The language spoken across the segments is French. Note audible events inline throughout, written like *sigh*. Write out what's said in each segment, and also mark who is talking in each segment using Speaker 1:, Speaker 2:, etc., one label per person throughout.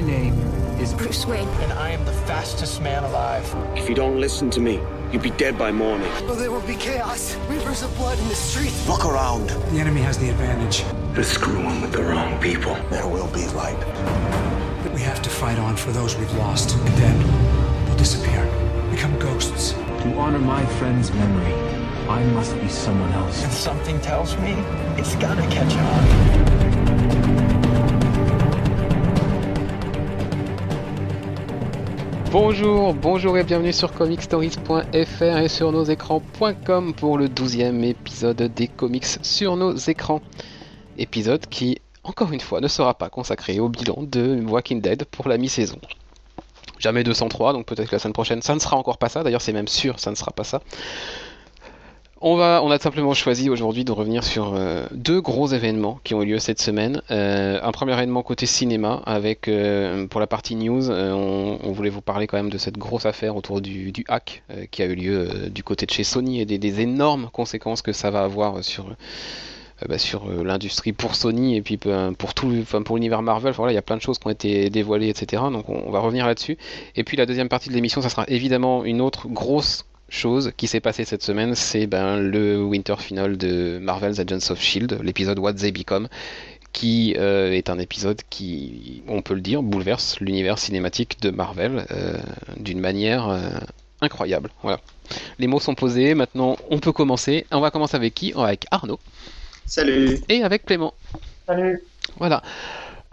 Speaker 1: My name is
Speaker 2: Bruce Wayne.
Speaker 3: And I am the fastest man alive.
Speaker 4: If you don't listen to me, you'll be dead by morning.
Speaker 5: Oh, there will be chaos. Rivers of blood in the streets.
Speaker 4: Look around.
Speaker 1: the enemy has the advantage.
Speaker 4: They're screwing with the wrong people.
Speaker 5: There will be light.
Speaker 1: But we have to fight on for those we've lost, and then they'll disappear, become ghosts.
Speaker 6: To honor my friend's memory, I must be someone else.
Speaker 3: And something tells me it's gonna catch on.
Speaker 7: Bonjour, bonjour et bienvenue sur comicstories.fr et sur nos écrans.com pour le 12e épisode des comics sur nos écrans. Épisode qui, encore une fois, ne sera pas consacré au bilan de Walking Dead pour la mi-saison. Jamais 203, donc peut-être que la semaine prochaine ça ne sera encore pas ça, d'ailleurs c'est même sûr ça ne sera pas ça. On, a simplement choisi aujourd'hui de revenir sur euh, deux gros événements qui ont eu lieu cette semaine. Euh, un premier événement côté cinéma, avec euh, pour la partie news, on, voulait vous parler quand même de cette grosse affaire autour du, hack qui a eu lieu du côté de chez Sony et des, énormes conséquences que ça va avoir sur, bah, l'industrie pour Sony et puis pour tout, enfin, pour l'univers Marvel. Voilà, il y a plein de choses qui ont été dévoilées, etc. Donc on, on va revenir là-dessus. Et puis la deuxième partie de l'émission, ça sera évidemment une autre grosse chose qui s'est passée cette semaine, c'est ben, le winter final de Marvel's Agents of Shield, l'épisode What They Become, qui euh, est un épisode qui, on peut le dire, bouleverse l'univers cinématique de Marvel euh, d'une manière euh, incroyable. Voilà. Les mots sont posés, maintenant on peut commencer. On va commencer avec qui? Avec Arnaud
Speaker 8: Salut.
Speaker 7: et avec Clément.
Speaker 8: Salut.
Speaker 7: Voilà.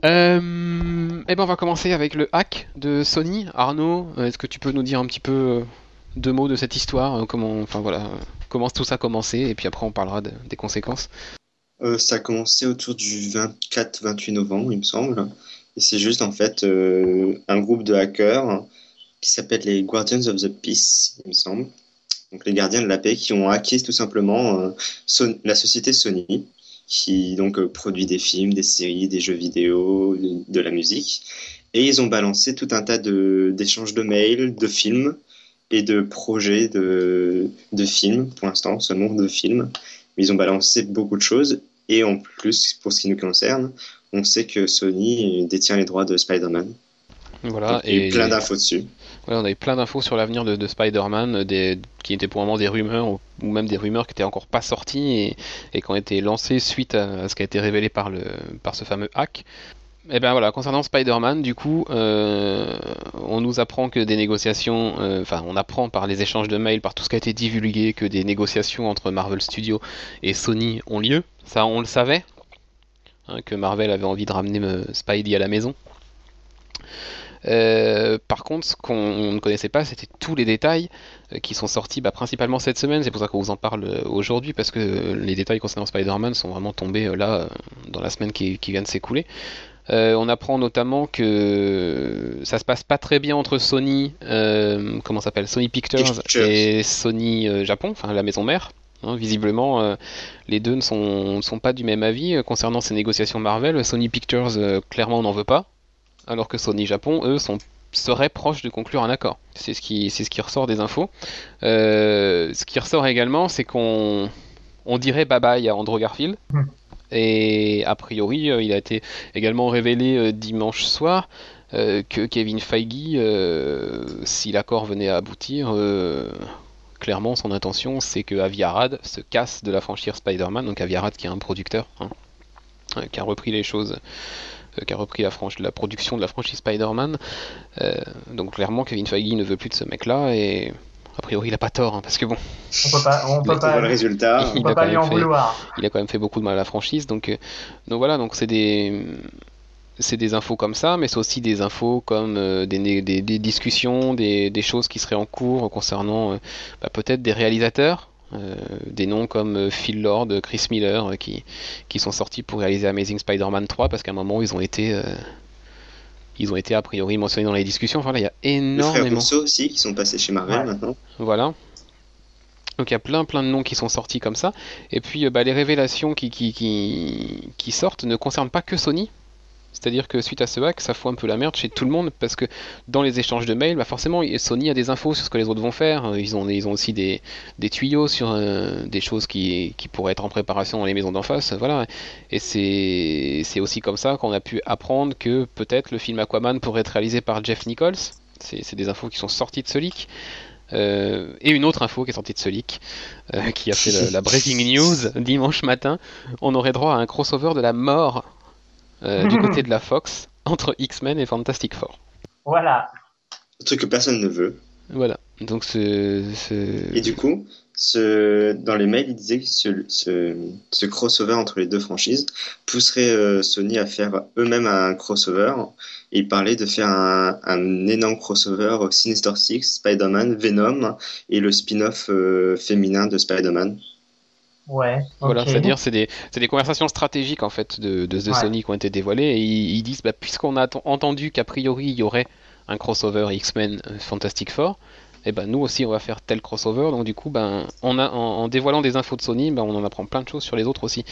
Speaker 7: Et ben on va commencer avec le hack de Sony. Arnaud, est-ce que tu peux nous dire un petit peu deux mots de cette histoire euh, Comment, enfin voilà, euh, comment tout ça a commencé Et puis après on parlera de- des conséquences.
Speaker 8: Euh, ça a commencé autour du 24-28 novembre, il me semble. Et c'est juste en fait euh, un groupe de hackers qui s'appelle les Guardians of the Peace, il me semble. Donc les gardiens de la paix qui ont hacké tout simplement la société Sony, qui donc produit des films, des séries, des jeux vidéo, de, la musique. Et ils ont balancé tout un tas d'échanges de mails, de films et de projets de, de films, pour l'instant, seulement de films. Mais ils ont balancé beaucoup de choses. Et en plus, pour ce qui nous concerne, on sait que Sony détient les droits de Spider-Man.
Speaker 7: Voilà.
Speaker 8: Eu plein d'infos dessus.
Speaker 7: Voilà, on avait plein d'infos sur l'avenir de, de Spider-Man, qui étaient pour le moment des rumeurs, ou, ou même des rumeurs qui étaient encore pas sorties et, et qui ont été lancées suite à, à ce qui a été révélé par, le, par ce fameux hack. Et ben voilà, concernant Spider-Man, du coup, euh, on nous apprend que des négociations, euh, enfin, on apprend par les échanges de mails, par tout ce qui a été divulgué, que des négociations entre Marvel Studios et Sony ont lieu. Ça, on le savait, hein, que Marvel avait envie de ramener euh, Spidey à la maison. Par contre, ce qu'on ne connaissait pas, c'était tous les détails qui sont sortis bah, principalement cette semaine. C'est pour ça qu'on vous en parle aujourd'hui, parce que les détails concernant Spider-Man sont vraiment tombés là, dans la semaine qui vient de s'écouler. Euh, on apprend notamment que ça se passe pas très bien entre Sony, euh, comment ça s'appelle, Sony Pictures,
Speaker 8: Pictures.
Speaker 7: et Sony euh, Japon, enfin la maison mère. Hein, visiblement, euh, les deux ne sont, ne sont pas du même avis concernant ces négociations Marvel. Sony Pictures, euh, clairement, n'en veut pas alors que Sony Japon, eux, sont, seraient proches de conclure un accord. C'est ce qui, c'est ce qui ressort des infos. Euh, ce qui ressort également, c'est qu'on on dirait bye bye à Andrew Garfield. Et a priori, euh, il a été également révélé euh, dimanche soir euh, que Kevin Feige, si l'accord venait à aboutir, clairement son intention c'est que Avi Arad se casse de la franchise Spider-Man, donc Avi Arad qui est un producteur, hein, qui a repris les choses qui a repris la, la production de la franchise Spider-Man. Donc clairement, Kevin Feige ne veut plus de ce mec-là et a priori il a pas tort hein, parce que bon,
Speaker 9: On peut pas, on
Speaker 8: On
Speaker 9: peut pas,
Speaker 8: le résultat.
Speaker 9: on
Speaker 7: il
Speaker 9: peut
Speaker 7: a
Speaker 9: pas
Speaker 7: quand
Speaker 9: lui
Speaker 7: même
Speaker 9: en
Speaker 7: fait-
Speaker 9: vouloir.
Speaker 7: il a quand même fait beaucoup de mal à la franchise. Donc, euh, donc voilà, donc c'est des c'est des infos comme ça, mais c'est aussi des infos comme euh, des, des, des discussions, des, des choses qui seraient en cours concernant euh, bah, peut-être des réalisateurs, euh, des noms comme Phil Lord, Chris Miller, euh, qui, qui sont sortis pour réaliser Amazing Spider-Man 3 parce qu'à un moment ils ont été euh, ils ont été a priori mentionnés dans les discussions. Enfin là, il y a
Speaker 8: Les frères
Speaker 7: énormément.
Speaker 8: Rousseau aussi, qui sont passés chez Marvel
Speaker 9: Ouais.
Speaker 8: maintenant.
Speaker 7: Voilà. Donc il y a plein plein de noms qui sont sortis comme ça. Et puis euh, bah, les révélations qui, qui, qui, qui sortent ne concernent pas que Sony. C'est-à-dire que suite à ce hack, ça fout un peu la merde chez tout le monde parce que dans les échanges de mails, bah forcément, Sony a des infos sur ce que les autres vont faire. Ils ont, ils ont aussi des, des tuyaux sur euh, des choses qui, qui pourraient être en préparation dans les maisons d'en face. Voilà. Et c'est, aussi comme ça qu'on a pu apprendre que peut-être le film Aquaman pourrait être réalisé par Jeff Nichols. C'est, des infos qui sont sorties de ce leak. Euh, et une autre info qui est sortie de ce leak, euh, qui a fait la, la breaking news *laughs* dimanche matin, on aurait droit à un crossover de la mort euh, du côté de la Fox entre X-Men et Fantastic Four.
Speaker 3: Voilà.
Speaker 8: Un truc que personne ne veut.
Speaker 7: Voilà. Donc ce, ce-
Speaker 8: Et du coup, ce, dans les mails, il disait que ce, ce, ce crossover entre les deux franchises pousserait euh, Sony à faire eux-mêmes un crossover. Et il parlait de faire un, un énorme crossover Sinister Six, Spider-Man, Venom et le spin-off euh, féminin de Spider-Man.
Speaker 3: Ouais.
Speaker 7: Voilà, c'est-à-dire c'est des, c'est des conversations stratégiques en fait de, de, de
Speaker 3: Ouais.
Speaker 7: Sony qui ont été dévoilées et ils, ils disent bah, puisqu'on a entendu qu'a priori il y aurait un crossover X-Men euh, Fantastic Four, et ben nous aussi on va faire tel crossover donc du coup ben on a en, en dévoilant des infos de Sony ben on en apprend plein de choses sur les autres aussi.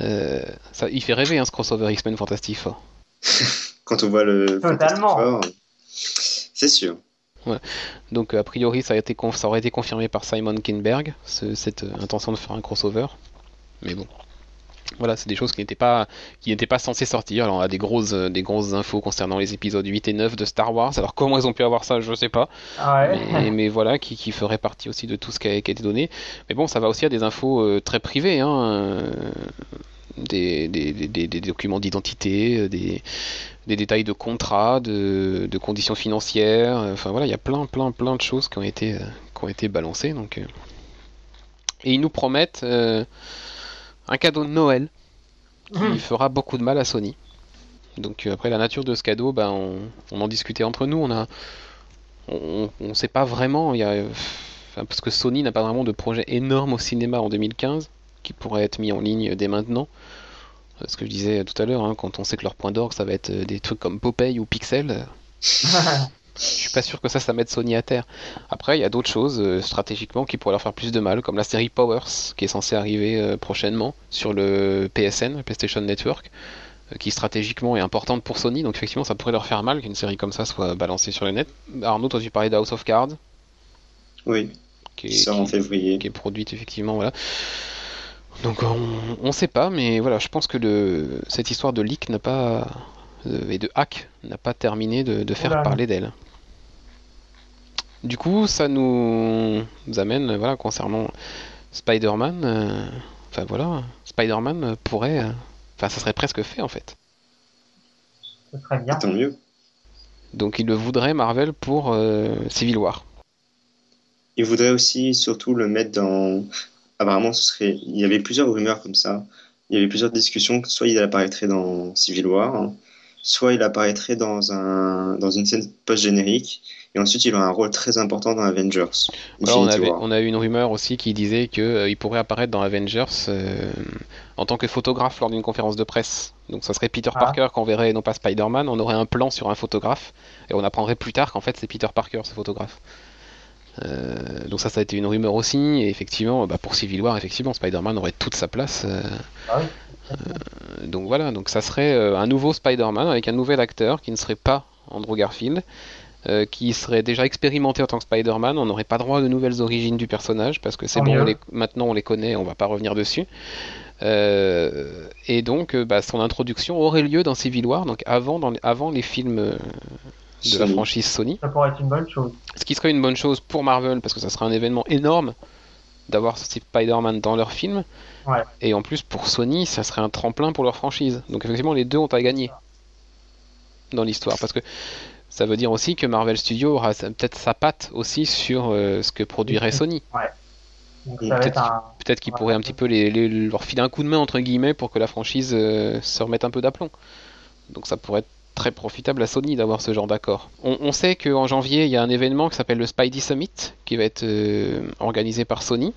Speaker 7: Euh, ça, il fait rêver hein, ce crossover X-Men Fantastic Four. *laughs*
Speaker 8: Quand on voit le Fantastic
Speaker 3: Totalement.
Speaker 8: Four, c'est sûr.
Speaker 7: Donc a priori ça, a été conf- ça aurait été confirmé par Simon Kinberg, ce- cette euh, intention de faire un crossover. Mais bon. Voilà, c'est des choses qui n'étaient pas qui n'étaient pas censées sortir. Alors on a des grosses euh, des grosses infos concernant les épisodes 8 et 9 de Star Wars. Alors comment ils ont pu avoir ça, je sais pas.
Speaker 3: Ouais.
Speaker 7: Mais, mais voilà, qui, qui ferait partie aussi de tout ce qui a, qui a été donné. Mais bon, ça va aussi à des infos euh, très privées, hein, euh, des, des, des- des- des documents d'identité, euh, des, détails de contrats, de, de conditions financières. euh, Enfin voilà, il y a plein, plein, plein de choses qui ont été, euh, qui ont été balancées. Donc. Et ils nous promettent euh, un cadeau de Noël qui
Speaker 3: Mhm.
Speaker 7: fera beaucoup de mal à Sony. Donc après la nature de ce cadeau, ben, on, on en discutait entre nous. On a, on ne sait pas vraiment. Il y a, enfin, parce que Sony n'a pas vraiment de projet énorme au cinéma en 2015 qui pourrait être mis en ligne dès maintenant. Euh, Ce que je disais tout à l'heure, hein, quand on sait que leur point d'orgue, ça va être euh, des trucs comme Popeye ou Pixel. euh, *laughs* je suis pas sûr que ça, ça mette Sony à terre. Après, il y a d'autres choses euh, stratégiquement qui pourraient leur faire plus de mal, comme la série Powers, qui est censée arriver euh, prochainement sur le PSN, le PlayStation Network, euh, qui stratégiquement est importante pour Sony. Donc effectivement, ça pourrait leur faire mal qu'une série comme ça soit balancée sur le net. Arnaud, toi, tu parlais de House of Cards,
Speaker 8: Oui,
Speaker 7: qui
Speaker 8: qui
Speaker 7: est,
Speaker 8: sort en
Speaker 7: qui-
Speaker 8: février.
Speaker 7: qui est produite effectivement, voilà. Donc on, on sait pas, mais voilà, je pense que le, cette histoire de leak n'a pas euh, et de hack n'a pas terminé de, de faire parler d'elle. Du coup, ça nous, nous amène, voilà, concernant Spider-Man, euh, enfin voilà, Spider-Man pourrait, euh, enfin ça serait presque fait en fait.
Speaker 3: Ce serait bien.
Speaker 8: Tant mieux.
Speaker 7: Donc il le voudrait Marvel pour euh, Civil War.
Speaker 8: Il voudrait aussi surtout le mettre dans. Apparemment, ce serait. Il y avait plusieurs rumeurs comme ça. Il y avait plusieurs discussions. que Soit il apparaîtrait dans Civil War, hein, soit il apparaîtrait dans un dans une scène post-générique, et ensuite il aura un rôle très important dans Avengers.
Speaker 7: On, avait, on a eu une rumeur aussi qui disait qu'il pourrait apparaître dans Avengers euh, en tant que photographe lors d'une conférence de presse. Donc ça serait Peter
Speaker 3: Ah.
Speaker 7: Parker qu'on verrait et non pas Spider-Man. On aurait un plan sur un photographe et on apprendrait plus tard qu'en fait c'est Peter Parker ce photographe. Euh, donc ça, ça a été une rumeur aussi. Et effectivement, bah, pour Civil War, effectivement, Spider-Man aurait toute sa place. euh,
Speaker 3: Ah oui.
Speaker 7: euh, donc voilà, donc ça serait un nouveau Spider-Man avec un nouvel acteur qui ne serait pas Andrew Garfield, qui serait déjà expérimenté en tant que Spider-Man. On n'aurait pas droit de nouvelles origines du personnage parce que c'est bon,
Speaker 3: mieux.
Speaker 7: on les- maintenant on les connaît, on va pas revenir dessus. Et donc bah, son introduction aurait lieu dans Civil War, donc avant, dans avant les films de la
Speaker 8: Sony.
Speaker 7: franchise Sony.
Speaker 3: Ça pourrait être une bonne chose.
Speaker 7: Ce qui serait une bonne chose pour Marvel parce que ça serait un événement énorme d'avoir ce Spider-Man dans leur film.
Speaker 3: Ouais.
Speaker 7: Et en plus pour Sony, ça serait un tremplin pour leur franchise. Donc effectivement, les deux ont à gagner dans l'histoire parce que ça veut dire aussi que Marvel Studios aura sa- peut-être sa patte aussi sur euh, ce que produirait *laughs* Sony. Peut-être
Speaker 3: un.
Speaker 7: Qu'ils
Speaker 3: Ouais.
Speaker 7: pourraient un petit peu les, les- leur filer un coup de main entre guillemets pour que la franchise euh, se remette un peu d'aplomb. Donc ça pourrait être très profitable à Sony d'avoir ce genre d'accord. On, on sait qu'en janvier, il y a un événement qui s'appelle le Spidey Summit qui va être euh, organisé par Sony,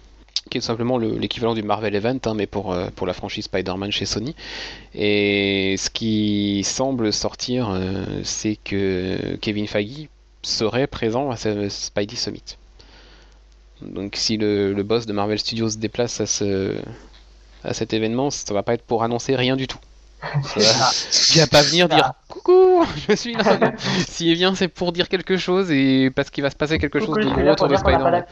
Speaker 7: qui est simplement le- l'équivalent du Marvel Event, hein, mais pour, euh, pour la franchise Spider-Man chez Sony. Et ce qui semble sortir, euh, c'est que Kevin Feige serait présent à ce Spidey Summit. Donc si le, boss de Marvel Studios se déplace à, ce, à cet événement, ça va pas être pour annoncer rien du tout. *laughs* Il va pas venir dire *laughs* coucou, je suis là. *laughs* Non. S'il vient, c'est pour dire quelque chose et parce qu'il va se passer quelque chose de
Speaker 2: je suis
Speaker 7: gros
Speaker 2: là
Speaker 7: autour de Spider-Man.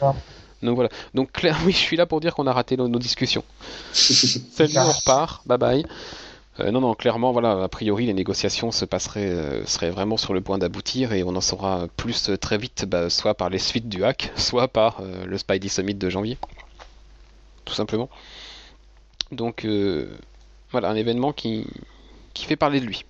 Speaker 7: Donc voilà. Donc clair, oui, je suis là pour dire qu'on a raté nos, nos discussions. Salut, on repart. Bye bye. Euh, non, non, clairement, voilà, a priori, les négociations se passeraient, euh, seraient vraiment sur le point d'aboutir et on en saura plus euh, très vite, bah, soit par les suites du hack, soit par euh, le Spidey Summit de janvier. Tout simplement. Donc, euh, voilà, un événement qui, qui fait parler de lui.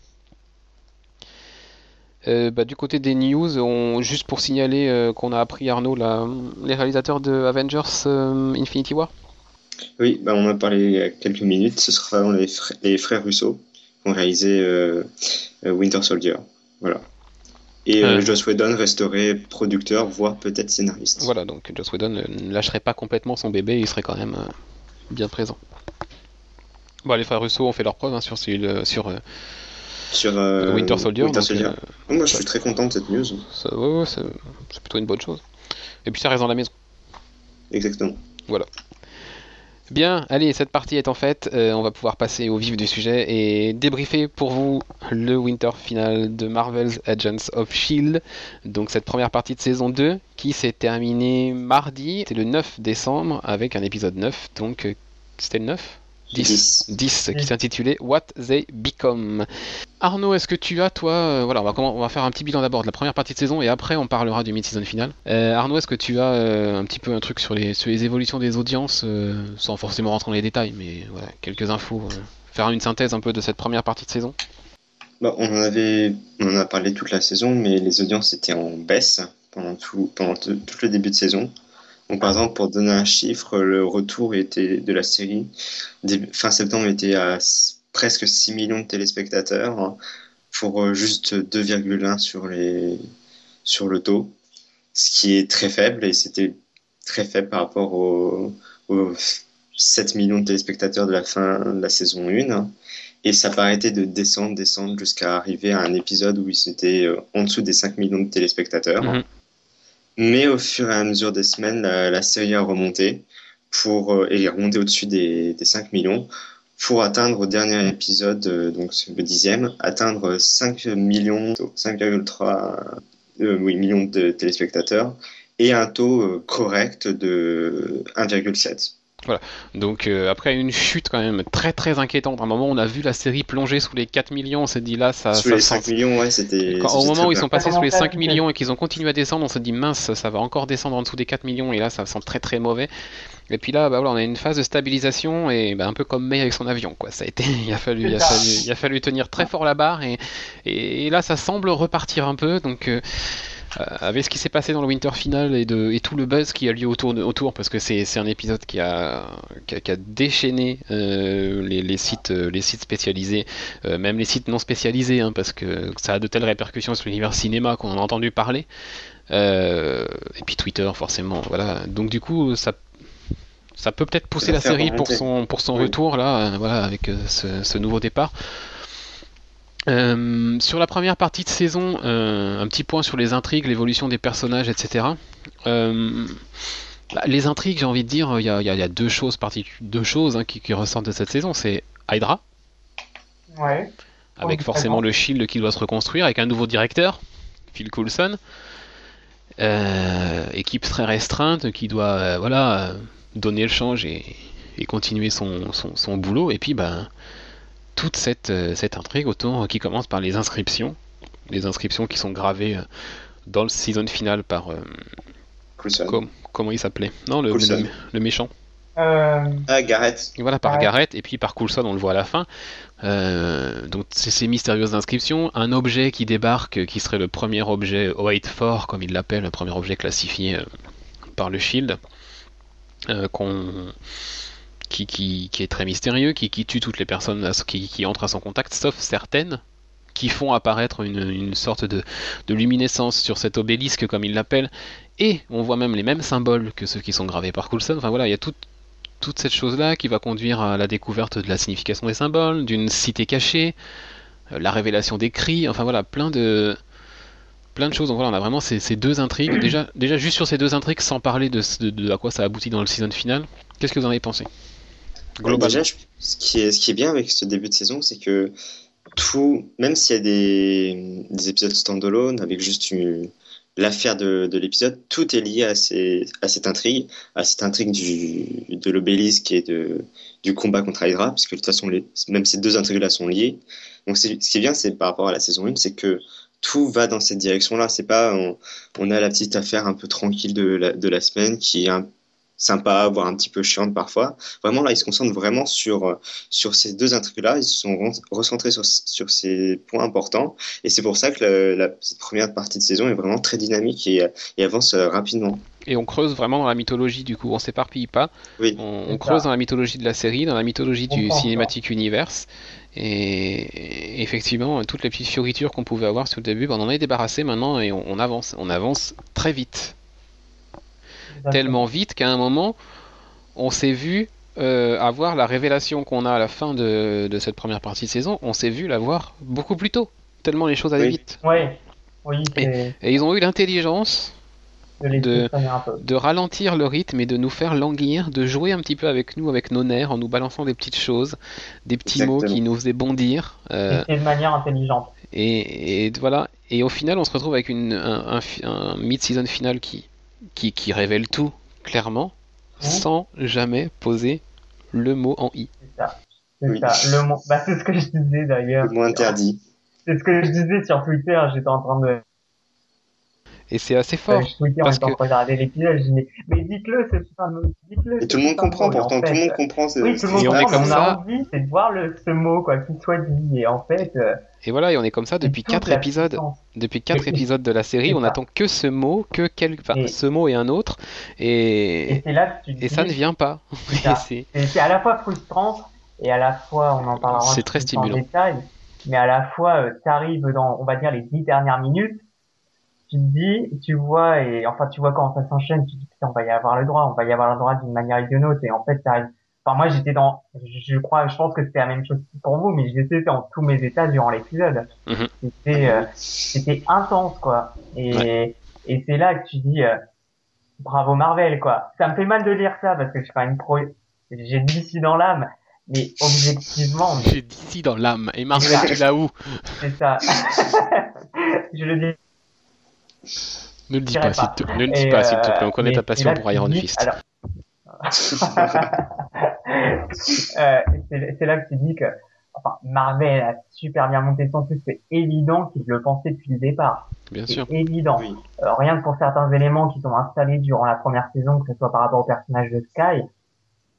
Speaker 7: Euh, bah, du côté des news, on, juste pour signaler euh, qu'on a appris Arnaud, la- les réalisateurs de Avengers euh, Infinity War.
Speaker 8: Oui, bah, on en a parlé il y a quelques minutes. Ce sera les, fr- les frères Russo qui ont réalisé Winter Soldier. Voilà. Et euh. Joss Whedon resterait producteur, voire peut-être scénariste.
Speaker 7: Voilà, donc Joss Whedon ne lâcherait pas complètement son bébé, il serait quand même euh, bien présent. Bon, les frères Russo ont fait leur preuve hein, sur, celui- sur euh,
Speaker 8: Sur euh,
Speaker 7: Winter Soldier.
Speaker 8: Winter
Speaker 7: donc,
Speaker 8: Soldier.
Speaker 7: euh,
Speaker 8: Moi, je suis très content de cette news.
Speaker 7: ça- ouais, ouais, c'est c'est plutôt une bonne chose. Et puis ça reste dans la maison.
Speaker 8: Exactement.
Speaker 7: Bien, allez, cette partie est en fait, euh, on va pouvoir passer au vif du sujet et débriefer pour vous le winter final de Marvel's Agents of Shield. Donc cette première partie de saison 2 qui s'est terminée mardi, c'était le 9 décembre avec un épisode 9, donc euh, c'était le 9 10. 10 qui s'intitulait What They Become. Arnaud, est-ce que tu as, toi, euh, voilà, on va, comment- on va faire un petit bilan d'abord de la première partie de saison et après on parlera du mid-season final. Euh, Arnaud, est-ce que tu as euh, un petit peu un truc sur les, sur les évolutions des audiences, euh, sans forcément rentrer dans les détails, mais voilà, quelques infos, euh, faire une synthèse un peu de cette première partie de saison?
Speaker 8: Bon, on en avait, on en a parlé toute la saison, mais les audiences étaient en baisse pendant tout, pendant tout le début de saison. Donc, par exemple, pour donner un chiffre, le retour était de la série fin septembre était à presque 6 millions de téléspectateurs pour euh, juste 2,1 sur les sur le taux, ce qui est très faible et c'était très faible par rapport aux, aux 7 millions de téléspectateurs de la fin de la saison 1. Et ça paraissait de descendre, descendre jusqu'à arriver à un épisode où ils étaient euh, en dessous des 5 millions de téléspectateurs.
Speaker 7: Mhm.
Speaker 8: Mais au fur et à mesure des semaines, la, la série a remonté pour, euh, et est remontée au-dessus des, des 5 millions pour atteindre au dernier épisode, euh, donc le dixième, atteindre 5 millions, 5,3 euh, oui, millions de téléspectateurs et un taux euh, correct de 1,7.
Speaker 7: Donc euh, après une chute quand même très très inquiétante, à un moment on a vu la série plonger sous les 4 millions, on s'est dit là ça...
Speaker 8: Sous
Speaker 7: ça
Speaker 8: les
Speaker 7: sent-
Speaker 8: 5 millions, ouais, c'était.
Speaker 7: Quand- au moment où ils sont passés sous les
Speaker 2: commence à
Speaker 7: 5
Speaker 2: monter.
Speaker 7: millions et qu'ils ont continué à descendre, on s'est dit mince, ça va encore descendre en dessous des 4 millions et là ça sent très très mauvais. Et puis là, bah voilà, on a une phase de stabilisation et bah, un peu comme May avec son avion, quoi. Ça a été, *laughs* il a fallu, il a fallu, il a fallu tenir très fort la barre et, et, là ça semble repartir un peu. Donc euh, avec ce qui s'est passé dans le Winter Final et, de, et tout le buzz qui a lieu autour, de- autour parce que c'est un épisode qui a, qui a, qui a déchaîné euh, les, les sites, euh, les sites spécialisés, euh, même les sites non spécialisés, hein, parce que ça a de telles répercussions sur l'univers cinéma qu'on en a entendu parler. Euh, et puis Twitter, forcément, voilà. Donc du coup, ça, ça peut peut-être pousser la série pour son, pour son
Speaker 8: Oui.
Speaker 7: retour là, euh, voilà, avec euh, ce, ce nouveau départ. Euh, sur la première partie de saison, euh, un petit point sur les intrigues, l'évolution des personnages, etc. Euh, bah, les intrigues, j'ai envie de dire, il y a, y y deux choses, deux choses hein, qui, qui ressortent de cette saison. C'est Hydra,
Speaker 2: Ouais.
Speaker 7: avec forcément le Shield qui doit se reconstruire, avec un nouveau directeur, Phil Coulson. Équipe très restreinte qui doit voilà, donner le change et, et continuer son, son, son boulot. Et puis, ben, toute cette, euh, cette intrigue autour qui commence par les inscriptions. Les inscriptions qui sont gravées euh, dans le season final par. euh, com- comment il s'appelait? Non, le,
Speaker 8: Coulson.
Speaker 7: le, le méchant.
Speaker 2: Euh,
Speaker 8: Ah, Gareth.
Speaker 7: Et Voilà, par
Speaker 2: Ouais.
Speaker 7: Garrett, et puis par Coulson, on le voit à la fin. Euh, donc, c'est ces mystérieuses inscriptions. Un objet qui débarque, euh, qui serait le premier objet OIT4, comme il l'appelle, le premier objet classifié euh, par le Shield, euh, qu'on- qui, qui, est très mystérieux, qui, qui tue toutes les personnes qui, entrent à son contact, sauf certaines qui font apparaître une, sorte de, de luminescence sur cet obélisque, comme il l'appelle, et on voit même les mêmes symboles que ceux qui sont gravés par Coulson. Enfin voilà, il y a tout, toute cette chose-là qui va conduire à la découverte de la signification des symboles, d'une cité cachée, euh, la révélation des cris, enfin voilà, plein de plein de choses. Donc voilà, on a vraiment ces, deux intrigues. Déjà, déjà juste sur ces deux intrigues, sans parler de, de à quoi ça aboutit dans le season final. Qu'est-ce que vous en avez pensé? Globalement.
Speaker 8: Ce qui est, ce qui est bien avec ce début de saison, c'est que tout, même s'il y a des, des épisodes standalone avec juste une- l'affaire de, de l'épisode, tout est lié à, ces, à cette intrigue, à cette intrigue du, de l'obélisque et de, du combat contre Hydra, parce que de toute façon, les, même ces deux intrigues-là sont liées. Donc, ce qui est bien, c'est par rapport à la saison 1, c'est que tout va dans cette direction-là. C'est pas, on, on a la petite affaire un peu tranquille de la, de la semaine qui est un, sympa, voire un petit peu chiante parfois. Vraiment, là, ils se concentrent vraiment sur, euh, sur ces deux intrigues-là. Ils se sont re- recentrés sur, sur ces points importants. Et c'est pour ça que la, la- cette première partie de saison est vraiment très dynamique et, et avance euh, rapidement.
Speaker 7: Et on creuse vraiment dans la mythologie, du coup, on s'éparpille pas.
Speaker 8: Oui.
Speaker 7: On, creuse dans la mythologie de la série, dans la mythologie
Speaker 2: On
Speaker 7: du cinématique universe. Et, et effectivement, toutes les petites fioritures qu'on pouvait avoir sur le début, ben, on en est débarrassé maintenant et on, on avance. On avance très vite. Tellement vite qu'à un moment, on s'est vu euh, avoir la révélation qu'on a à la fin de, de cette première partie de saison, on s'est vu l'avoir beaucoup plus tôt. Tellement les choses allaient
Speaker 8: Oui.
Speaker 7: vite.
Speaker 2: Ouais. Oui,
Speaker 7: Et ils ont eu l'intelligence
Speaker 2: de
Speaker 7: ralentir le rythme et de nous faire languir, de jouer un petit peu avec nous, avec nos nerfs, en nous balançant des petites choses, des petits mots qui nous faisaient bondir. euh,
Speaker 2: Et de manière intelligente.
Speaker 7: et, et voilà. Et au final, on se retrouve avec une, un, un fi- un mid-season final qui, qui, qui révèle tout clairement,
Speaker 2: Mhm.
Speaker 7: sans jamais poser le mot en i.
Speaker 2: C'est ça. C'est
Speaker 8: Oui.
Speaker 2: ça. Le mot. Bah, c'est ce que je disais d'ailleurs.
Speaker 8: Le mot interdit.
Speaker 2: C'est ce que je disais sur Twitter. J'étais en train de.
Speaker 7: Et c'est assez fort.
Speaker 2: je tweetais en
Speaker 7: parce que-
Speaker 2: train de regarder l'épisode. Je dis mais, mais dites-le, c'est pas dites-le.
Speaker 8: Et
Speaker 2: c'est
Speaker 8: tout le monde comprend pourtant,
Speaker 2: en
Speaker 8: tout le monde comprend.
Speaker 2: Oui, tout le monde comprend, on a envie, c'est de voir le, ce mot, quoi, qu'il soit dit. Et en fait, euh,
Speaker 7: Et voilà, et on est comme ça depuis
Speaker 2: c'est toute
Speaker 7: 4
Speaker 2: la
Speaker 7: épisodes.
Speaker 2: puissance.
Speaker 7: Depuis quatre épisodes de la série, on
Speaker 2: ça.
Speaker 7: attend que ce mot, que quel... enfin,
Speaker 2: Et-
Speaker 7: ce mot et un autre,
Speaker 2: Et
Speaker 7: et,
Speaker 2: là que tu
Speaker 7: et ça ne vient pas. *laughs* c'est-
Speaker 2: à la fois frustrant et à la fois, on en parlera
Speaker 7: C'est très stimulant.
Speaker 2: détail, mais à la fois, tu arrives dans, on va dire, les dix dernières minutes, tu te dis, tu vois, et enfin, tu vois comment ça s'enchaîne, tu te dis, on va y avoir le droit, on va y avoir le droit d'une manière ou d'une autre, et en fait, t'arrives, enfin, moi, j'étais dans, je crois, je pense que c'était la même chose pour vous, mais j'étais dans tous mes états durant l'épisode.
Speaker 7: Mhm.
Speaker 2: C'était, euh, c'était intense, quoi. Et, et c'est là que tu dis, euh, bravo Marvel, quoi. Ça me fait mal de lire ça parce que je suis pas une pro, j'ai d'ici dans l'âme, mais objectivement, mais
Speaker 7: J'ai d'ici dans l'âme. Et Marvel, tu l'as où?
Speaker 2: C'est ça. *laughs* je le dis.
Speaker 7: Ne le dis pas, s'il
Speaker 2: pas.
Speaker 7: te, ne le dis
Speaker 2: Et,
Speaker 7: pas, s'il te plaît. On
Speaker 2: euh,
Speaker 7: connaît
Speaker 2: mais
Speaker 7: ta passion
Speaker 2: là
Speaker 7: pour Iron Fist.
Speaker 2: alors- *laughs* Euh, c'est là que tu dis que enfin, Marvel a super bien monté son truc. C'est évident qu'ils le pensaient depuis le départ.
Speaker 7: Bien sûr.
Speaker 2: évident.
Speaker 8: Oui.
Speaker 2: Euh, rien que pour certains éléments qui sont installés durant la première saison, que ce soit par rapport au personnage de Sky.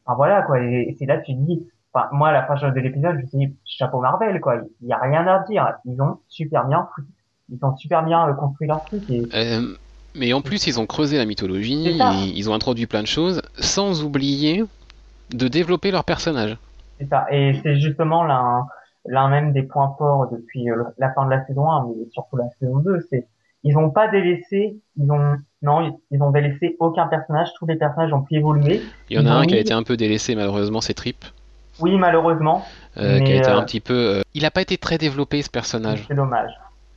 Speaker 2: Enfin voilà quoi. Et, c'est là que tu dis. Enfin moi à la fin de l'épisode, je me suis dit chapeau Marvel quoi. Il y a rien à dire. Ils ont super bien foutu. Ils ont super bien euh, construit leur truc. Et
Speaker 7: Euh, mais en plus, ils ont creusé la mythologie, ils ont introduit plein de choses, sans oublier de développer leur personnage.
Speaker 2: C'est ça. Et c'est justement l'un, l'un même des points forts depuis euh, la fin de la saison 1, mais surtout la saison 2, c'est, ils ont pas délaissé, ils ont, non, ils ont délaissé aucun personnage, tous les personnages ont pu évoluer.
Speaker 7: Il y en a un qui a été un peu délaissé, malheureusement, c'est Trip,
Speaker 2: Oui, malheureusement,
Speaker 7: euh, qui a été
Speaker 2: euh,
Speaker 7: un petit peu. euh, Il n'a pas été très développé, ce personnage.
Speaker 2: c'est dommage.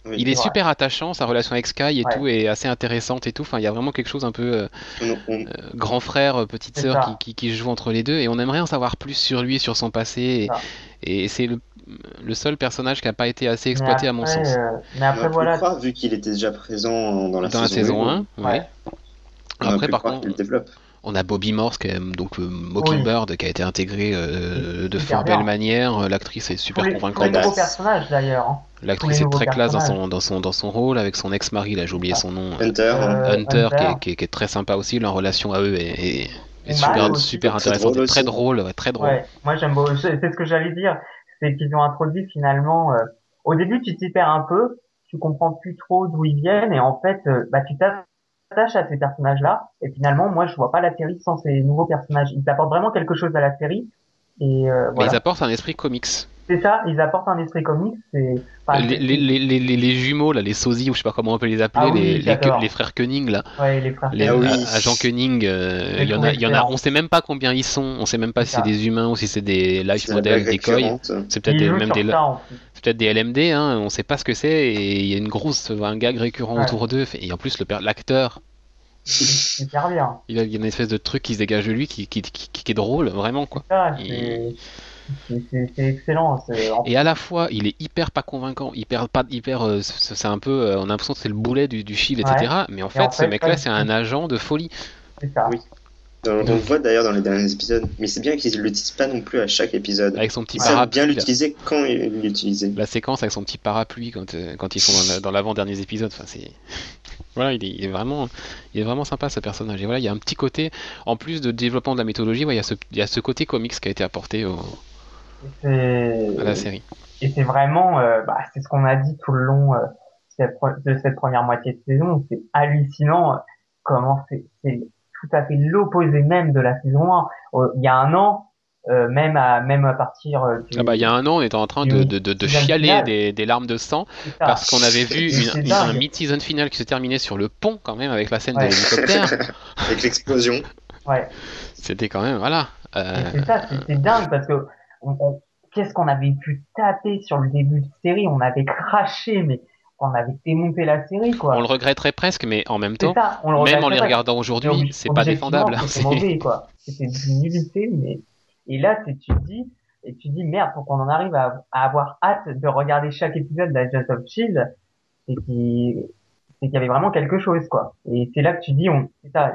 Speaker 8: Oui.
Speaker 7: Il est super attachant, sa relation avec Sky et
Speaker 2: Ouais.
Speaker 7: tout est assez intéressante et tout. Enfin, il y a vraiment quelque chose un peu euh,
Speaker 8: On- on-
Speaker 7: euh, grand frère, euh, petite
Speaker 2: C'est
Speaker 7: sœur qui, qui, qui se joue entre les deux et on aimerait en savoir plus sur lui, sur son passé. Et, c'est le, le seul personnage qui n'a pas été assez exploité à mon sens.
Speaker 2: euh, mais
Speaker 8: on
Speaker 2: après voilà,
Speaker 8: croire, vu qu'il était déjà présent dans la
Speaker 7: Dans la saison 1,
Speaker 2: Ouais.
Speaker 7: ouais.
Speaker 8: On aurait
Speaker 7: Après, par contre,
Speaker 8: développe.
Speaker 7: On a Bobby Morse, qui est, donc euh, Mockingbird, qui a été intégré euh, de fort belle manière. Euh, L'actrice est super
Speaker 2: tous les, tous les
Speaker 7: convaincante.
Speaker 2: nouveaux personnages d'ailleurs.
Speaker 7: L'actrice est très classe dans son, dans, son, dans son rôle, avec son ex-mari, là j'ai oublié son nom,
Speaker 8: Hunter,
Speaker 2: Euh,
Speaker 7: Hunter, Qui, est, qui, est, qui est très sympa aussi. Leur relation à eux est, est- super,
Speaker 2: aussi.
Speaker 7: super
Speaker 8: Très
Speaker 7: intéressante, très drôle, ouais, très drôle.
Speaker 2: Ouais, moi j'aime beaucoup. C'est ce que j'allais dire, c'est qu'ils ont introduit finalement. euh, au début, tu t'y perds un peu, tu comprends plus trop d'où ils viennent, et en fait, euh, bah tu t'attaches à ces personnages-là. Et finalement, moi, je vois pas la série sans ces nouveaux personnages. Ils apportent vraiment quelque chose à la série. Et euh,
Speaker 7: Mais
Speaker 2: voilà.
Speaker 7: ils apportent un esprit comics.
Speaker 2: C'est ça. Ils apportent un esprit comique. C'est. enfin,
Speaker 7: les,
Speaker 2: c'est-
Speaker 7: les, les, les, les- les jumeaux, là, les sosies, ou je sais pas comment on peut les appeler,
Speaker 2: Ah oui,
Speaker 7: les, frères Koenig, là,
Speaker 2: Ouais, les frères.
Speaker 7: les
Speaker 8: Ah oui.
Speaker 7: a- agents Koenig, euh, il y en a,
Speaker 2: trouvé
Speaker 7: il y en a,
Speaker 2: excellent.
Speaker 7: on sait même pas combien ils sont, on sait même pas si
Speaker 2: C'est
Speaker 7: des humains ou si c'est des life models, des
Speaker 8: récurrente.
Speaker 7: C'est peut-être des- même des,
Speaker 2: ça, en
Speaker 7: peut-être des LMD, hein, on sait pas ce que c'est, et il y a une grosse, un gag récurrent
Speaker 2: Ouais.
Speaker 7: autour d'eux, et en plus l'acteur
Speaker 2: bien.
Speaker 7: Il a une espèce de truc qui se dégage de lui qui, qui, qui, qui est drôle, vraiment quoi.
Speaker 2: Ça, c'est excellent.
Speaker 7: Et à la fois, il est hyper pas convaincant, hyper pas hyper. euh, c'est un peu, euh, on a l'impression que c'est le boulet du, du Shield, etc. Mais en fait,
Speaker 2: en
Speaker 7: ce mec-là, c'est un agent de folie.
Speaker 2: C'est ça.
Speaker 8: Oui. On, on le voit d'ailleurs dans les derniers épisodes. Mais c'est bien qu'ils ne l'utilisent pas non plus à chaque épisode.
Speaker 7: Avec son petit
Speaker 8: Ils
Speaker 7: parapluie.
Speaker 8: bien l'utiliser quand ils l'utiliser.
Speaker 7: La séquence avec son petit parapluie quand, euh, quand ils sont dans la- dans l'avant-dernier épisode. Enfin, c'est. *laughs* Voilà, il est, il est vraiment, il est vraiment sympa ce personnage. Et voilà, il y a un petit côté, en plus de développement de la mythologie, ouais, il y a ce, il y a ce côté comics qui a été apporté au- à la série.
Speaker 2: Et c'est vraiment, euh, bah, c'est ce qu'on a dit tout le long euh, de cette première moitié de saison. C'est hallucinant euh, comment c'est c'est tout à fait l'opposé même de la saison 1. Euh, Il y a un an, euh, même à même à partir euh, du,
Speaker 7: Ah bah, il y a un an, on était en train de, de, de, chialer des, des larmes de sang parce qu'on avait vu une, une- un mid-season final qui se terminait sur le pont quand même avec la scène
Speaker 2: Ouais.
Speaker 7: de l'hélicoptère. *laughs*
Speaker 8: Avec l'explosion.
Speaker 2: Ouais.
Speaker 7: C'était quand même, voilà. Euh,
Speaker 2: c'est ça, c'est c'est dingue parce que on, on- qu'est-ce qu'on avait pu taper sur le début de série? On avait craché, mais on avait démonté la série, quoi.
Speaker 7: on le regretterait presque, mais en même temps,
Speaker 2: ça, on le
Speaker 7: même en les regardant aujourd'hui, c'est pas défendable.
Speaker 2: C'était *laughs*
Speaker 7: C'est-
Speaker 2: mauvais, quoi. C'était d'une nullité, mais et là, tu te dis et tu te dis merde, pour qu'on en arrive à, à avoir hâte de regarder chaque épisode de Agents of Shield, c'est qu'il c'est qu'il y avait vraiment quelque chose, quoi. Et c'est là que tu dis, on, c'est ça,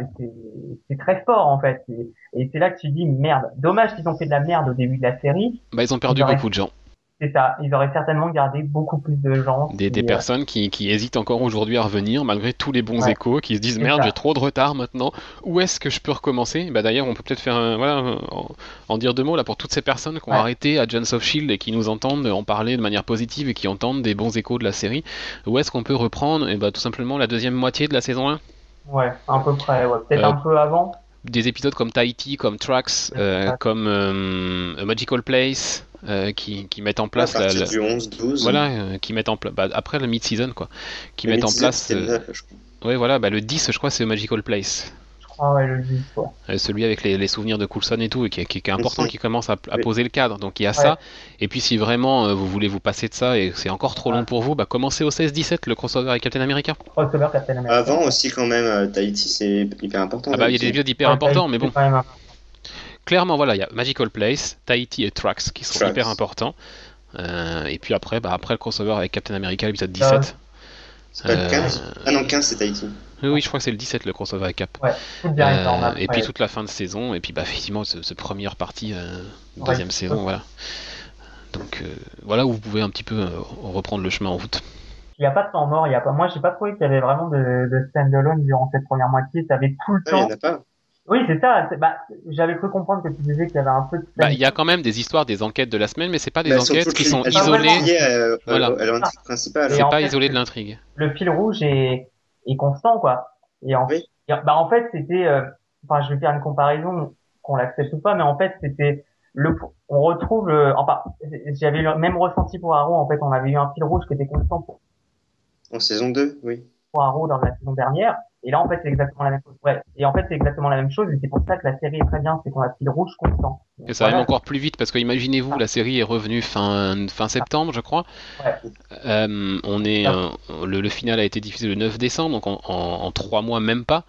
Speaker 2: c'est très fort en fait. Et, et c'est là que tu dis merde, dommage qu'ils ont fait de la merde au début de la série.
Speaker 7: Bah, ils ont perdu
Speaker 2: Ils
Speaker 7: beaucoup de gens.
Speaker 2: C'est ça, ils auraient certainement gardé beaucoup plus de gens.
Speaker 7: Des,
Speaker 2: qui,
Speaker 7: des
Speaker 2: euh,
Speaker 7: personnes qui, qui hésitent encore aujourd'hui à revenir malgré tous les bons
Speaker 2: Ouais.
Speaker 7: échos, qui se disent merde, j'ai trop de retard maintenant. Où est-ce que je peux recommencer? Bah d'ailleurs, on peut peut-être faire un, voilà, en, en dire deux mots là pour toutes ces personnes qui ont
Speaker 2: Ouais.
Speaker 7: arrêté à Jones of Shield et qui nous entendent en parler de manière positive et qui entendent des bons échos de la série. Où est-ce qu'on peut reprendre Et bah tout simplement la deuxième moitié de la saison 1
Speaker 2: Ouais, à peu près, ouais. Peut-être
Speaker 7: Euh,
Speaker 2: un peu avant.
Speaker 7: des épisodes comme Tahiti, comme Tracks, euh, comme euh, A Magical Place, euh, qui, qui mettent en place la,
Speaker 8: partir
Speaker 7: la-
Speaker 8: du 11-12.
Speaker 7: voilà, euh, qui mettent en place après le mid-season quoi, qui
Speaker 8: le
Speaker 7: mettent en place, euh, ouais voilà, bah, le 10 je crois c'est Magical Place,
Speaker 2: Je crois, ouais, le 10, quoi.
Speaker 7: Euh, celui avec les, les souvenirs de Coulson et tout, et qui, qui- qui est important,
Speaker 8: Mhm.
Speaker 7: qui commence à, poser le cadre. Donc il y a
Speaker 2: Ouais.
Speaker 7: ça. Et puis si vraiment euh, vous voulez vous passer de ça et que c'est encore trop long pour vous, bah commencez au 16-17 le crossover avec Captain America.
Speaker 2: Crossover Captain America.
Speaker 8: Avant aussi, quand même, Tahiti, c'est hyper important.
Speaker 7: Ah bah il y a des épisodes hyper
Speaker 2: Ouais,
Speaker 7: importants, mais bon.
Speaker 2: c'est quand même un-
Speaker 7: clairement, voilà, il y a Magical Place, Tahiti et Trax qui sont
Speaker 8: Trax.
Speaker 7: hyper importants. Euh, et puis après, bah, après le crossover avec Captain America, l'épisode 17.
Speaker 8: C'est pas le
Speaker 7: Euh,
Speaker 8: 15 Ah non, 15, c'est Tahiti.
Speaker 7: Oui, oui, je crois que c'est le 17 le crossover avec Cap.
Speaker 2: Ouais, tout bien
Speaker 7: Euh,
Speaker 2: énorme,
Speaker 7: et puis toute la fin de saison, et puis bah, effectivement, ce, ce première partie, euh, deuxième
Speaker 2: Ouais.
Speaker 7: saison, voilà. Donc euh, voilà où vous pouvez un petit peu euh, reprendre le chemin en route.
Speaker 2: Il n'y a pas de temps mort, il y a pas, moi j'ai pas trouvé qu'il y avait vraiment de, de stand-alone durant cette première moitié, t'avais tout le
Speaker 8: Ah, il y
Speaker 2: temps.
Speaker 8: en a pas.
Speaker 2: Oui, c'est ça, bah, j'avais cru comprendre que tu disais qu'il y avait un peu de
Speaker 7: Bah, il y a quand même des histoires, des enquêtes de la semaine, mais c'est pas des
Speaker 8: elles
Speaker 7: enquêtes qui sont isolées.
Speaker 8: à,
Speaker 7: Voilà.
Speaker 8: à l'intrigue principale.
Speaker 2: Et
Speaker 7: C'est pas
Speaker 2: fait,
Speaker 7: isolé de l'intrigue.
Speaker 2: le fil rouge est, est constant, quoi. Et en,
Speaker 8: Oui.
Speaker 2: et bah, en fait, c'était, euh, enfin, je vais faire une comparaison, qu'on l'accepte ou pas, mais en fait, c'était le, on retrouve, le, enfin, j'avais le même ressenti pour Arrow, en fait, on avait eu un fil rouge qui était constant pour,
Speaker 8: En saison 2, oui.
Speaker 2: pour Arrow dans la saison dernière, et là, en fait, c'est exactement la même chose. Ouais. Et en fait, c'est exactement la même chose, et c'est pour ça que la série est très bien, c'est qu'on a un fil rouge constant.
Speaker 7: Et ça
Speaker 2: Voilà.
Speaker 7: même encore plus vite parce que imaginez-vous, la série est revenue fin, fin septembre, je crois.
Speaker 2: Ouais.
Speaker 7: Euh, on est, euh, le, le final a été diffusé le 9 décembre, donc en, en, en trois mois, même pas.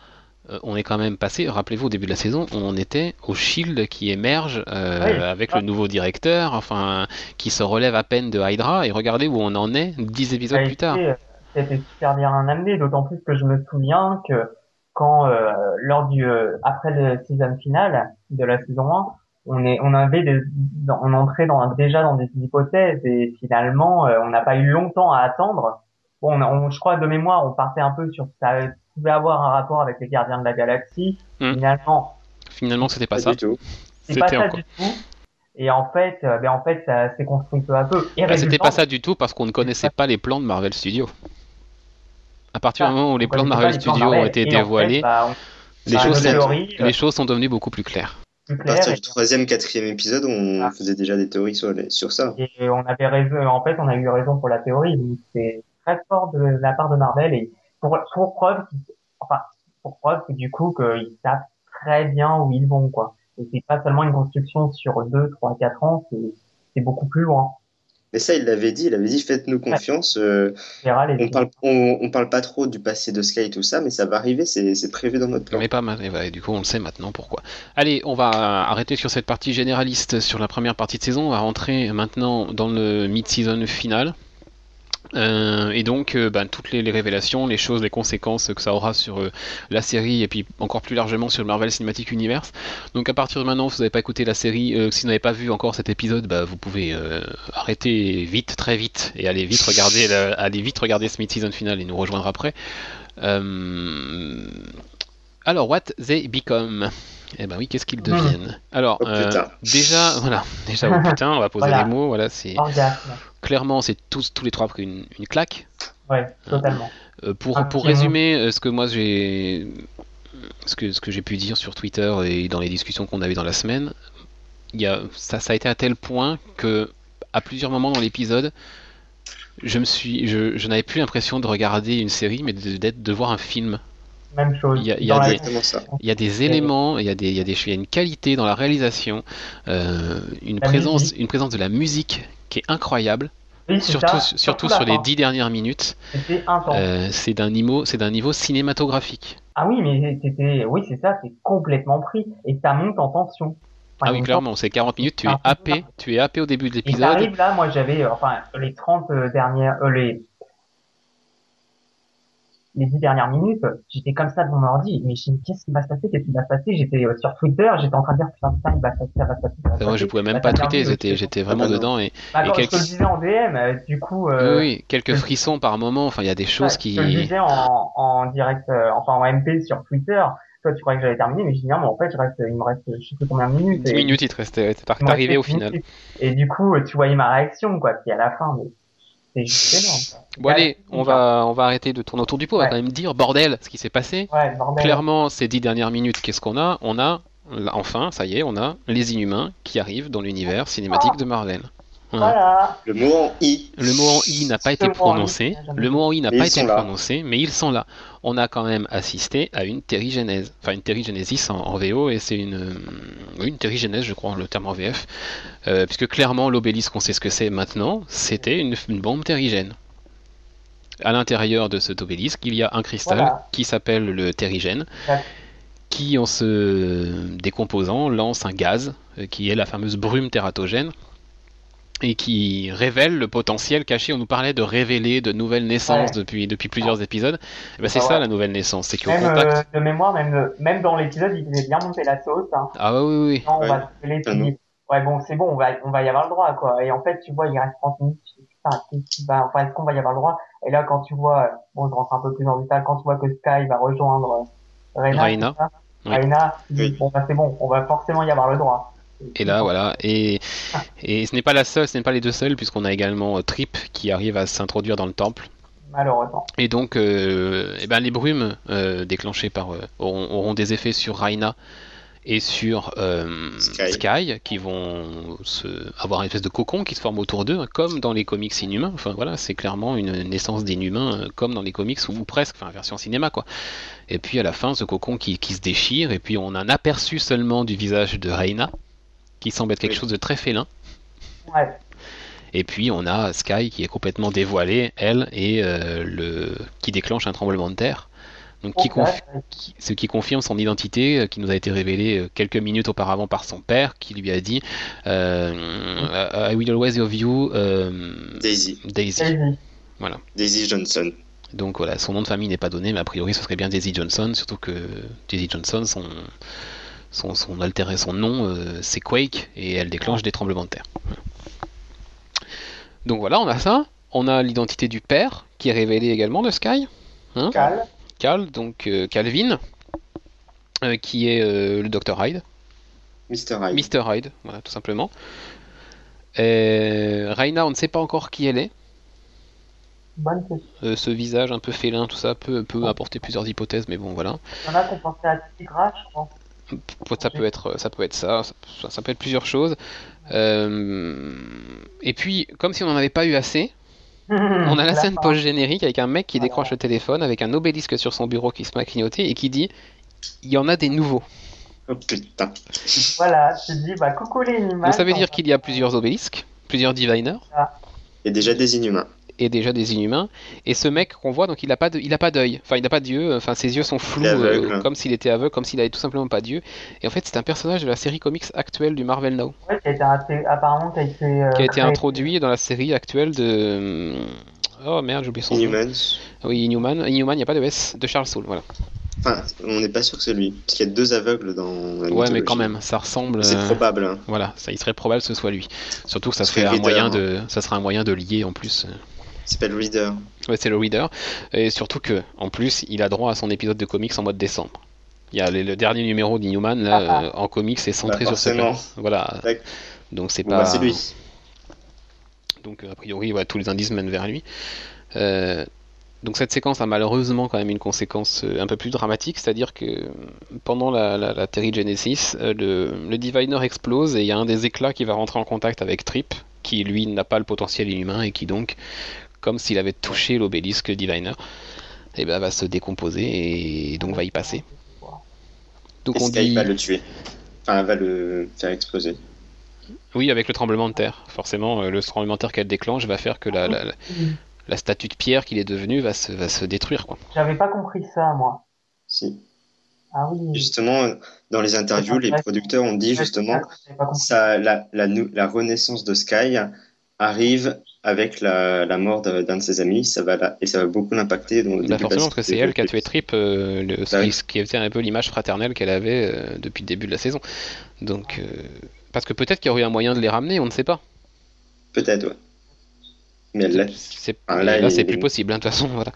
Speaker 7: euh, on est quand même passé, rappelez-vous au début de la saison, on était au Shield qui émerge
Speaker 2: Oui.
Speaker 7: avec le nouveau directeur, enfin qui se relève à peine de Hydra, et regardez où on en est 10 épisodes
Speaker 2: a
Speaker 7: plus tard.
Speaker 2: été, été super bien amené, d'autant plus que je me souviens que quand euh, lors du euh, après le season final de la saison 1, on est on avait des, dans- on entrait dans déjà dans des hypothèses et finalement euh, on n'a pas eu longtemps à attendre. Bon, on, on- je crois de mémoire, on partait un peu sur ça pouvait avoir un rapport avec les Gardiens de la Galaxie.
Speaker 7: Hmm.
Speaker 2: Finalement,
Speaker 7: Finalement, c'était pas,
Speaker 8: Pas
Speaker 7: ça.
Speaker 8: du tout.
Speaker 2: c'est pas
Speaker 7: C'était
Speaker 2: ça
Speaker 7: encore.
Speaker 2: du tout. Et en fait, euh, ben en fait, ça s'est construit peu à peu.
Speaker 7: Bah, c'était pas ça du tout parce qu'on ne connaissait pas les plans de Marvel Studios. À partir du
Speaker 2: ça,
Speaker 7: moment où les plans de Marvel Studios ont été dévoilés,
Speaker 2: bah,
Speaker 7: les, choses sont,
Speaker 2: euh,
Speaker 7: les choses sont devenues beaucoup plus claires.
Speaker 2: plus
Speaker 8: À partir
Speaker 2: claires
Speaker 8: du troisième, quatrième épisode, on
Speaker 2: Ah.
Speaker 8: faisait déjà des théories sur, les- sur ça.
Speaker 2: Et on avait raison, en fait, on a eu raison pour la théorie. C'est très fort de la part de Marvel et pour, pour preuve, enfin, pour preuve que du coup, qu'ils savent très bien où ils vont, quoi. Et c'est pas seulement une construction sur deux, trois, quatre ans, c'est, c'est beaucoup plus loin.
Speaker 8: Mais ça, il l'avait dit, il avait dit faites-nous confiance. euh, on parle, on, on parle pas trop du passé de Sky et tout ça, mais ça va arriver, c'est c'est prévu dans notre plan.
Speaker 7: Mais pas mal, et voilà, du coup on le sait maintenant pourquoi. Allez, on va arrêter sur cette partie généraliste sur la première partie de saison, on va rentrer maintenant dans le mid-season final. Euh, et donc, euh, ben, toutes les, les révélations, les choses, les conséquences que ça aura sur euh, la série et puis encore plus largement sur le Marvel Cinematic Universe. Donc, à partir de maintenant, si vous n'avez pas écouté la série, si vous n'avez pas vu encore cet épisode, bah, vous pouvez arrêter vite, très vite, et aller vite regarder, la- aller vite regarder ce mid-season final et nous rejoindre après. Alors, what they become? Eh ben oui, qu'est-ce qu'ils deviennent? Alors,
Speaker 8: Oh,
Speaker 7: déjà, voilà, déjà, oh, *laughs* putain, on va poser
Speaker 2: Voilà.
Speaker 7: les mots, voilà, c'est. Clairement, c'est tous, tous les trois pris une, une claque.
Speaker 2: Ouais, totalement.
Speaker 7: Euh, pour,
Speaker 2: Un
Speaker 7: pour résumer euh, ce que moi j'ai ce que, ce que j'ai pu dire sur Twitter et dans les discussions qu'on avait dans la semaine, y a, ça, ça a été à tel point que à plusieurs moments dans l'épisode, je me suis je, je n'avais plus l'impression de regarder une série mais de, d'être de voir un film.
Speaker 2: Même chose.
Speaker 7: Il y a- il y a
Speaker 2: Dans la-
Speaker 7: des-
Speaker 8: Exactement ça.
Speaker 7: Il y a des éléments, il y a des il y a des il y a une qualité dans la réalisation, euh, une
Speaker 2: La
Speaker 7: présence
Speaker 2: musique.
Speaker 7: une présence de la musique qui est incroyable,
Speaker 2: Oui,
Speaker 7: surtout
Speaker 2: ça,
Speaker 7: surtout sur les
Speaker 2: fin.
Speaker 7: dix dernières minutes. Euh, c'est d'un niveau c'est d'un niveau cinématographique.
Speaker 2: Ah oui, mais c'était, oui, c'est ça, c'est complètement pris. Et ça monte en tension. Enfin,
Speaker 7: Ah oui, clairement, c'est 40 minutes, tu es
Speaker 2: Ah,
Speaker 7: happé, tu es happé au début de l'épisode.
Speaker 2: là, moi j'avais, euh, enfin, les 30 euh, dernières, euh, les, les 10 dernières minutes, j'étais comme ça devant mon ordi, mais je me qu'est-ce qui va se passer, qu'est-ce qui va se passer, j'étais euh, sur Twitter, j'étais en train de dire, putain, putain, il va se passer, ça va se passer, ça va se
Speaker 7: Moi, je pouvais même pas tweeter, j'étais,
Speaker 2: euh,
Speaker 7: j'étais vraiment dedans et
Speaker 2: Bah,
Speaker 7: et
Speaker 2: quand
Speaker 7: quelques-
Speaker 2: je te le disais en DM, euh, du coup,
Speaker 7: oui,
Speaker 2: euh,
Speaker 7: oui, quelques *laughs* frissons par moment. Enfin, il y a des choses
Speaker 2: ouais,
Speaker 7: qui.
Speaker 2: je te le disais en, en direct, euh, enfin en MP sur Twitter, toi tu croyais que j'avais terminé, mais je dis non, mais en fait, je reste, il me reste, je sais plus combien de minutes.
Speaker 7: 10
Speaker 2: et-
Speaker 7: minutes, il te restait, t'es arrivé au
Speaker 2: dix
Speaker 7: final.
Speaker 2: minutes. Et du coup, tu voyais ma réaction, quoi, puis à la fin, mais c'est.
Speaker 7: Bon, allez, on va, on va arrêter de tourner autour du pot. On va
Speaker 2: Ouais.
Speaker 7: quand même dire, bordel, ce qui s'est passé.
Speaker 2: Ouais.
Speaker 7: Clairement, ces 10 dernières minutes, qu'est-ce qu'on a? On a, enfin, ça y est, on a les Inhumains qui arrivent dans l'univers cinématique de Marvel.
Speaker 2: Voilà.
Speaker 8: Le mot en i,
Speaker 7: Le mot en i n'a pas été prononcé. Le mot en i n'a
Speaker 8: Mais
Speaker 7: pas
Speaker 8: ils
Speaker 7: été
Speaker 8: sont là.
Speaker 7: prononcé, mais ils sont là. On a quand même assisté à une terrigenèse. Enfin, une terrigenesis en, en VO, et c'est une, euh, une terrigenèse, je crois, le terme en VF. Euh, puisque clairement, l'obélisque, on sait ce que c'est maintenant, c'était une, une bombe terrigène. À l'intérieur de cet obélisque, il y a un cristal
Speaker 2: Voilà.
Speaker 7: qui s'appelle le terrigène,
Speaker 2: Ouais.
Speaker 7: qui, en se décomposant, lance un gaz, euh, qui est la fameuse brume tératogène, et qui révèle le potentiel caché. On nous parlait de révéler de nouvelles naissances
Speaker 2: Ouais.
Speaker 7: depuis, depuis plusieurs épisodes. Eh ben, c'est
Speaker 2: Ah
Speaker 7: ça la nouvelle naissance, c'est qu'au
Speaker 2: Même
Speaker 7: contact.
Speaker 2: euh, de mémoire, même, même dans l'épisode, il faisait bien monter la sauce. Hein.
Speaker 7: Ah ouais, oui, oui.
Speaker 2: Non, on
Speaker 8: Ouais.
Speaker 2: va se les
Speaker 8: Ah.
Speaker 2: Ouais, bon, c'est bon, on va, on va y avoir le droit, quoi. Et en fait, tu vois, il reste 30 minutes. Putain, qu'est-ce va, enfin, est-ce qu'on va y avoir le droit? Et là, quand tu vois, bon, je rentre un peu plus dans le détail, quand tu vois que Sky va rejoindre euh,
Speaker 7: Oui.
Speaker 2: Tu dis,
Speaker 8: Oui.
Speaker 2: bon, bah, c'est bon, on va forcément y avoir le droit.
Speaker 7: Et là, voilà. Et, et ce n'est pas la seule, ce n'est pas les deux seuls, puisqu'on a également euh, Trip qui arrive à s'introduire dans le temple.
Speaker 2: Malheureusement.
Speaker 7: Et donc, euh, eh ben, les brumes euh, déclenchées par euh, auront, auront des effets sur Raina et sur euh,
Speaker 8: Sky.
Speaker 7: Sky. qui vont se, avoir une espèce de cocon qui se forme autour d'eux, comme dans les comics inhumains. Enfin voilà, c'est clairement une naissance d'inhumains, comme dans les comics ou, ou presque, enfin version cinéma quoi. Et puis à la fin, ce cocon qui, qui se déchire, et puis on a un aperçu seulement du visage de Reina, qui semble être quelque
Speaker 8: Oui.
Speaker 7: chose de très félin.
Speaker 2: Ouais.
Speaker 7: Et puis on a Sky qui est complètement dévoilée, elle, et euh, le qui déclenche un tremblement de terre. Donc qui, ce qui confirme son identité, euh, qui nous a été révélée euh, quelques minutes auparavant par son père, qui lui a dit euh, I will always love you, euh,
Speaker 8: Daisy,
Speaker 7: Daisy.
Speaker 2: Vas-y.
Speaker 8: Daisy Johnson.
Speaker 7: Donc voilà, son nom de famille n'est pas donné, mais a priori ce serait bien Daisy Johnson, surtout que Daisy Johnson, son, son, son alter son nom, euh, c'est Quake, et elle déclenche des tremblements de terre. Donc voilà, on a ça. On a l'identité du père, qui est révélée également de Sky. Hein
Speaker 2: Cal.
Speaker 7: Cal, donc euh, Calvin, euh, qui est le Dr Hyde.
Speaker 8: Mr. Hyde.
Speaker 7: Mr. Hyde, voilà, tout simplement. Euh, Raina, on ne sait pas encore qui elle est.
Speaker 2: Bonne.
Speaker 7: Euh, ce visage un peu félin, tout ça peut, peut apporter plusieurs hypothèses, mais bon, voilà.
Speaker 2: Il y en a qui ont pensé à Tigra, je.
Speaker 7: Ça peut être ça, peut être ça, ça, ça peut être plusieurs choses. Euh, et puis, comme si on n'en avait pas eu assez, on a la scène post-générique avec un mec qui
Speaker 2: Voilà.
Speaker 7: décroche le téléphone, avec un obélisque sur son bureau qui se met à clignoter et qui dit il y en a des nouveaux.
Speaker 8: Oh putain.
Speaker 2: Voilà, tu dis, bah, coucou les.
Speaker 7: Donc ça veut dire qu'il y a plusieurs obélisques, plusieurs diviners.
Speaker 8: Et déjà des Inhumains.
Speaker 7: Et déjà des inhumains. Et ce mec qu'on voit, donc il a pas de, il a pas d'œil. Enfin, il n'a pas d'yeux. Enfin, ses yeux sont flous,
Speaker 8: est
Speaker 7: euh, comme s'il était aveugle, comme s'il avait tout simplement pas d'yeux. Et en fait, c'est un personnage de la série comics actuelle du Marvel Now,
Speaker 2: Ouais, qui a été apparemment qui a été, euh,
Speaker 7: qui a été introduit dans la série actuelle de. Oh merde, j'ai oublié son nom.
Speaker 8: Inhumans.
Speaker 7: Oui, Inhuman. Inhuman, il n'y a pas de S. De Charles Soule, voilà.
Speaker 8: Enfin, on n'est pas sûr que c'est lui. Parce qu'il y a deux aveugles dans la
Speaker 7: Ouais, mais quand même, ça ressemble.
Speaker 8: C'est
Speaker 7: euh,
Speaker 8: probable. hein.
Speaker 7: Voilà, ça, il serait probable que ce soit lui. Surtout que ça serait un moyen
Speaker 8: hein.
Speaker 7: de, ça serait un moyen de lier en plus.
Speaker 8: Il s'appelle Reader.
Speaker 7: Ouais, c'est le reader. Et surtout que, en plus, il a droit à son épisode de comics en mois de décembre. Il y a le, le dernier numéro d'Inhuman là,
Speaker 2: Ah, ah.
Speaker 7: euh, en comics, c'est centré
Speaker 8: Bah,
Speaker 7: sur ce. Voilà. Donc c'est
Speaker 8: Bon,
Speaker 7: pas.
Speaker 8: bah, c'est lui.
Speaker 7: Donc a priori, ouais, tous les indices mènent vers lui. Euh, donc cette séquence a malheureusement quand même une conséquence euh, un peu plus dramatique, c'est-à-dire que pendant la, la, la Terry Genesis, le, le Diviner explose et il y a un des éclats qui va rentrer en contact avec Trip, qui lui n'a pas le potentiel inhumain et qui donc, comme s'il avait touché l'obélisque Diviner, et ben, va se décomposer et donc va y passer. Donc
Speaker 8: Et
Speaker 7: on
Speaker 8: Sky
Speaker 7: dit
Speaker 8: va le tuer. Enfin, va le faire exploser.
Speaker 7: oui avec le tremblement de terre. Forcément, euh, le tremblement de terre qu'elle déclenche va faire que la, la, la- la statue de pierre qu'il est devenu va se, va se détruire.
Speaker 2: J'avais pas compris ça, moi.
Speaker 8: Si.
Speaker 2: Ah oui.
Speaker 8: Justement, dans les interviews, les producteurs ont dit justement ça, la, la, la renaissance de Sky arrive avec la, la mort d'un de ses amis, ça va la- et ça va beaucoup l'impacter.
Speaker 7: Bah forcément parce que c'est elle qui a tué Trip, euh, le, ce,
Speaker 8: Bah
Speaker 7: qui,
Speaker 8: oui.
Speaker 7: ce qui était un peu l'image fraternelle qu'elle avait euh, depuis le début de la saison. Donc euh, parce que peut-être qu'il y aurait eu un moyen de les ramener, on ne sait pas.
Speaker 8: Peut-être, ouais. Mais l'a.
Speaker 7: C'est,
Speaker 8: là,
Speaker 7: là, plus possible, hein, de toute façon. Voilà.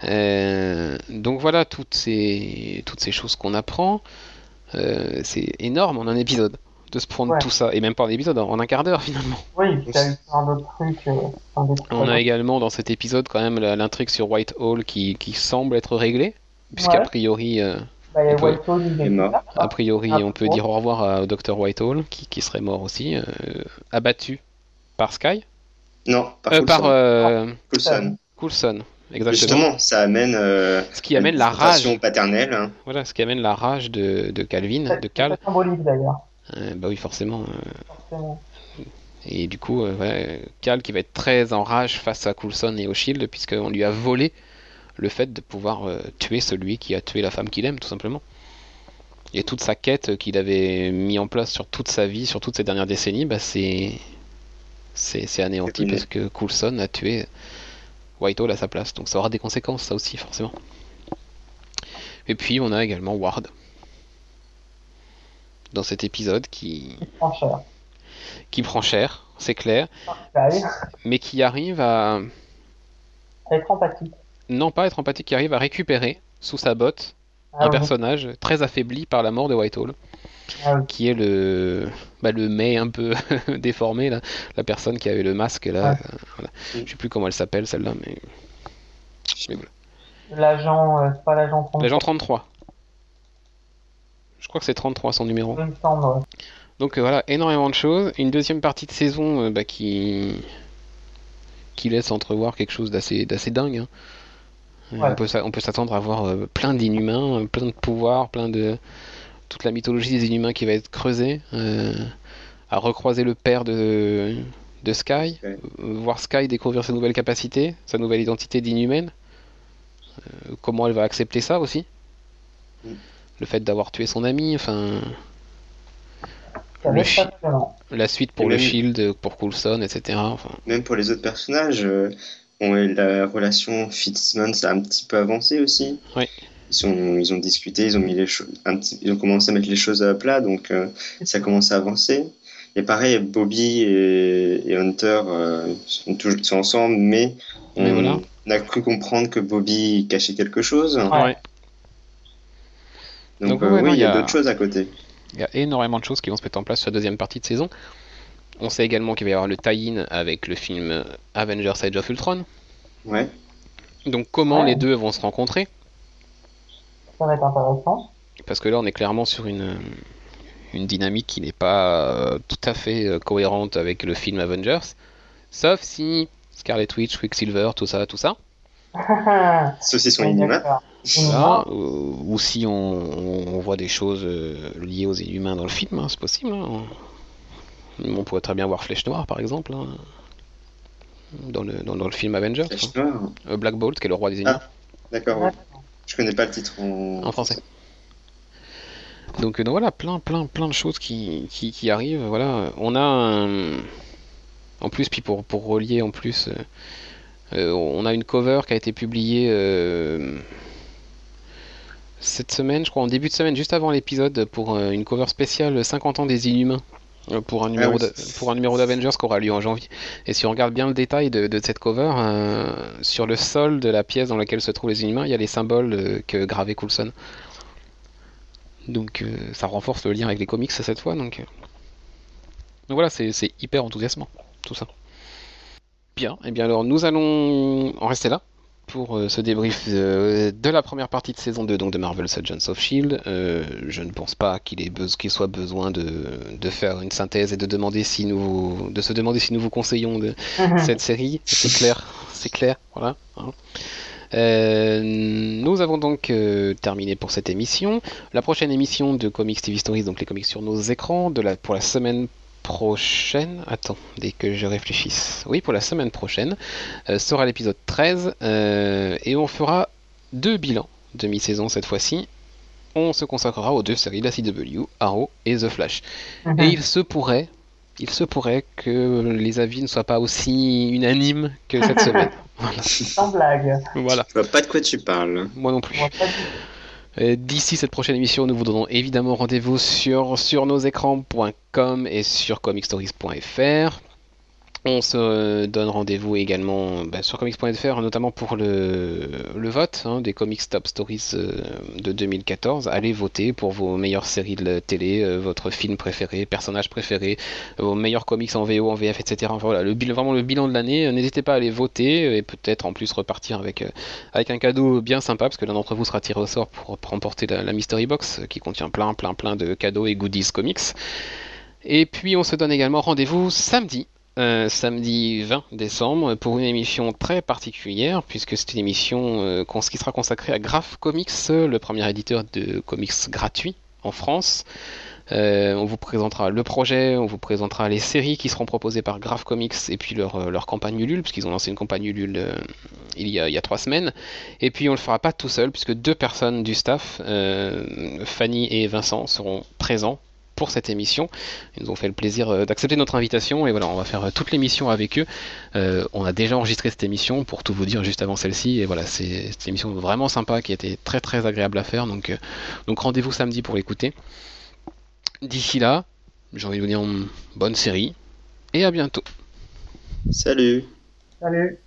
Speaker 7: *laughs* Donc voilà toutes ces, toutes ces choses qu'on apprend. C'est énorme en un épisode de se prendre
Speaker 2: Ouais.
Speaker 7: tout ça, et même pas en épisode, en un quart d'heure finalement.
Speaker 2: Oui, puis t'as eu plein d'autres trucs. euh,
Speaker 7: On a également dans cet épisode quand même l'intrigue sur Whitehall qui, qui semble être réglée, puisqu'a
Speaker 2: Ouais.
Speaker 7: priori, euh,
Speaker 2: Bah, il y a. Whitehall,
Speaker 7: priori
Speaker 2: Ah,
Speaker 7: on peut
Speaker 2: bon.
Speaker 7: dire au revoir à- au docteur Whitehall qui, qui serait mort aussi, euh, abattu par Sky,
Speaker 8: Non, par
Speaker 7: Euh,
Speaker 8: Coulson.
Speaker 7: par euh,
Speaker 8: Coulson.
Speaker 7: Coulson, exactement.
Speaker 8: Justement, ça amène. euh,
Speaker 7: Ce qui amène la rage,
Speaker 8: paternelle. hein.
Speaker 7: voilà, ce qui amène la rage de, de Calvin, de
Speaker 2: C'est
Speaker 7: Cal.
Speaker 2: symbolique d'ailleurs.
Speaker 7: Euh, bah oui, forcément. euh,
Speaker 2: forcément.
Speaker 7: Et du coup, euh, ouais, Cal qui va être très en rage face à Coulson et au Shield, puisqu'on lui a volé le fait de pouvoir euh, tuer celui qui a tué la femme qu'il aime, tout simplement. Et toute sa quête qu'il avait mis en place sur toute sa vie, sur toutes ces dernières décennies, bah, c'est c'est c'est anéanti parce que Coulson a tué Whitehall à sa place. Donc ça aura des conséquences, ça aussi, forcément. Et puis on a également Ward dans cet épisode qui,
Speaker 2: prend cher.
Speaker 7: qui prend cher, c'est clair,
Speaker 2: oui,
Speaker 7: mais qui arrive à
Speaker 2: être empathique.
Speaker 7: non pas être empathique, qui arrive à récupérer sous sa botte
Speaker 2: Ah
Speaker 7: un
Speaker 2: oui.
Speaker 7: personnage très affaibli par la mort de Whitehall,
Speaker 2: Ah oui.
Speaker 7: qui est le bah, le un peu *laughs* déformé là, la personne qui avait le masque là, euh, voilà. je sais plus comment elle s'appelle celle-là, mais mais voilà.
Speaker 2: L'agent, euh, pas l'agent 33,
Speaker 7: l'agent 33. Je crois que c'est 33 son numéro. Donc euh, voilà, énormément de choses. Une deuxième partie de saison euh, bah, qui qui laisse entrevoir quelque chose d'assez d'assez dingue. hein. Euh,
Speaker 2: Ouais.
Speaker 7: On peut s'a- on peut s'attendre à voir euh, plein d'inhumains, plein de pouvoirs, plein de toute la mythologie des inhumains qui va être creusée, euh, à recroiser le père de de Sky,
Speaker 8: Ouais.
Speaker 7: voir Sky découvrir ses nouvelles capacités, sa nouvelle identité d'inhumaine. Euh, comment elle va accepter ça aussi
Speaker 8: Mm.
Speaker 7: Le fait d'avoir tué son ami, enfin
Speaker 2: Ça
Speaker 7: Le chi- la suite pour
Speaker 8: Et
Speaker 7: le
Speaker 8: même-
Speaker 7: Shield, pour Coulson, etc. Enfin,
Speaker 8: Même pour les autres personnages, euh, on- la relation Fitzsimmons a un petit peu avancé aussi.
Speaker 7: Oui.
Speaker 8: Ils, sont, ils ont discuté, ils ont, mis les choses un petit, ils ont commencé à mettre les choses à plat, donc euh, ça commence à avancer. Et pareil, Bobby et, et Hunter euh, sont, toujours, sont ensemble, mais on,
Speaker 7: voilà.
Speaker 8: on a cru comprendre que Bobby cachait quelque chose.
Speaker 2: Ouais.
Speaker 8: Donc,
Speaker 7: Donc,
Speaker 8: euh,
Speaker 7: ouais,
Speaker 8: oui, il y a
Speaker 7: a-
Speaker 8: d'autres choses à côté.
Speaker 7: Il y a énormément de choses qui vont se mettre en place sur la deuxième partie de saison. On sait également qu'il va y avoir le tie-in avec le film Avengers Age of Ultron.
Speaker 8: Ouais.
Speaker 7: Donc comment
Speaker 2: Ouais.
Speaker 7: les deux vont se rencontrer?
Speaker 2: Ça va être intéressant.
Speaker 7: Parce que là on est clairement sur une, une dynamique qui n'est pas euh, tout à fait euh, cohérente avec le film Avengers. Sauf si Scarlet Witch, Quicksilver, tout ça, tout ça. *laughs*
Speaker 8: Ceux-ci sont inhumains.
Speaker 7: Voilà. Ou, ou si on, on voit des choses euh, liées aux inhumains dans le film, hein, c'est possible. hein. On pourrait très bien voir Flèche Noire par exemple. hein. dans le, dans, dans le film Avengers.
Speaker 8: Flèche
Speaker 7: hein.
Speaker 8: noire.
Speaker 7: Euh, Black Bolt, qui est le roi des Inhumains.
Speaker 8: Ah, d'accord. ouais. Je connais pas le titre en,
Speaker 7: En français. Donc, euh, donc voilà, plein, plein, plein de choses qui, qui, qui arrivent. Voilà, on a un- en plus, puis pour, pour relier en plus, euh, euh, on a une cover qui a été publiée euh, cette semaine, je crois, en début de semaine, juste avant l'épisode, pour euh, une cover spéciale 50 ans des Inhumains. euh, Pour un numéro
Speaker 8: oui.
Speaker 7: pour un numéro d'Avengers qui aura lieu en janvier. Et si on regarde bien le détail de, de cette cover, euh, sur le sol de la pièce dans laquelle se trouvent les Inhumains, il y a les symboles que gravait Coulson. Donc euh, ça renforce le lien avec les comics cette fois. Donc, donc voilà, c'est c'est hyper enthousiasmant tout ça. Bien, et bien alors nous allons en rester là pour euh, ce débrief euh, de la première partie de saison 2 donc de Marvel's Agents of Shield. Euh, je ne pense pas qu'il soit besoin de, de faire une synthèse et de demander si nous de se demander si nous vous conseillons de, cette série. C'est clair, c'est clair, voilà. hein. Euh, nous avons donc euh, terminé pour cette émission. La prochaine émission de Comics TV Stories, donc les comics sur nos écrans, de la, pour la semaine prochaine, attends, dès que je réfléchisse, oui, pour la semaine prochaine, euh, sera l'épisode 13, euh, et on fera deux bilans de mi-saison cette fois-ci. On se consacrera aux deux séries, la CW, Arrow et The Flash. Et il se pourrait, il se pourrait que les avis ne soient pas aussi unanimes que cette *laughs* semaine. Voilà.
Speaker 2: Sans blague.
Speaker 7: voilà.
Speaker 8: Je vois pas de quoi tu parles.
Speaker 7: Moi non plus.
Speaker 2: Moi, pas du-
Speaker 7: D'ici cette prochaine émission, nous vous donnons évidemment rendez-vous sur, sur nosécrans.com et sur comicstories.fr. On se donne rendez-vous également bah, sur comics.fr, notamment pour le, vote hein, des Comics Top Stories euh, de 2014. Allez voter pour vos meilleures séries de télé, euh, votre film préféré, personnage préféré, vos meilleurs comics en VO, en VF, etc. Voilà, vraiment le bilan de l'année. Euh, N'hésitez pas à aller voter et peut-être en plus repartir avec, euh, un cadeau bien sympa, parce que l'un d'entre vous sera tiré au sort pour remporter la, Mystery Box, euh, qui contient plein, plein, plein de cadeaux et goodies comics. Et puis on se donne également rendez-vous samedi. Samedi 20 décembre pour une émission très particulière puisque c'est une émission euh, qui sera consacrée à Graph Comics, le premier éditeur de comics gratuit en France. Euh, on vous présentera le projet, on vous présentera les séries qui seront proposées par Graph Comics et puis leur, euh, campagne Ulule, puisqu'ils ont lancé une campagne Ulule il, y a, trois semaines. Et puis on le fera pas tout seul, puisque deux personnes du staff, Fanny et Vincent, seront présents pour cette émission. Ils nous ont fait le plaisir euh, d'accepter notre invitation et voilà, on va faire euh, toute l'émission avec eux. Euh, on a déjà enregistré cette émission pour tout vous dire juste avant celle-ci et voilà, c'est une émission vraiment sympa qui a été très très agréable à faire. Donc, euh, donc rendez-vous samedi pour l'écouter. D'ici là, j'ai envie de vous dire bonne série et à bientôt.
Speaker 8: Salut
Speaker 2: Salut.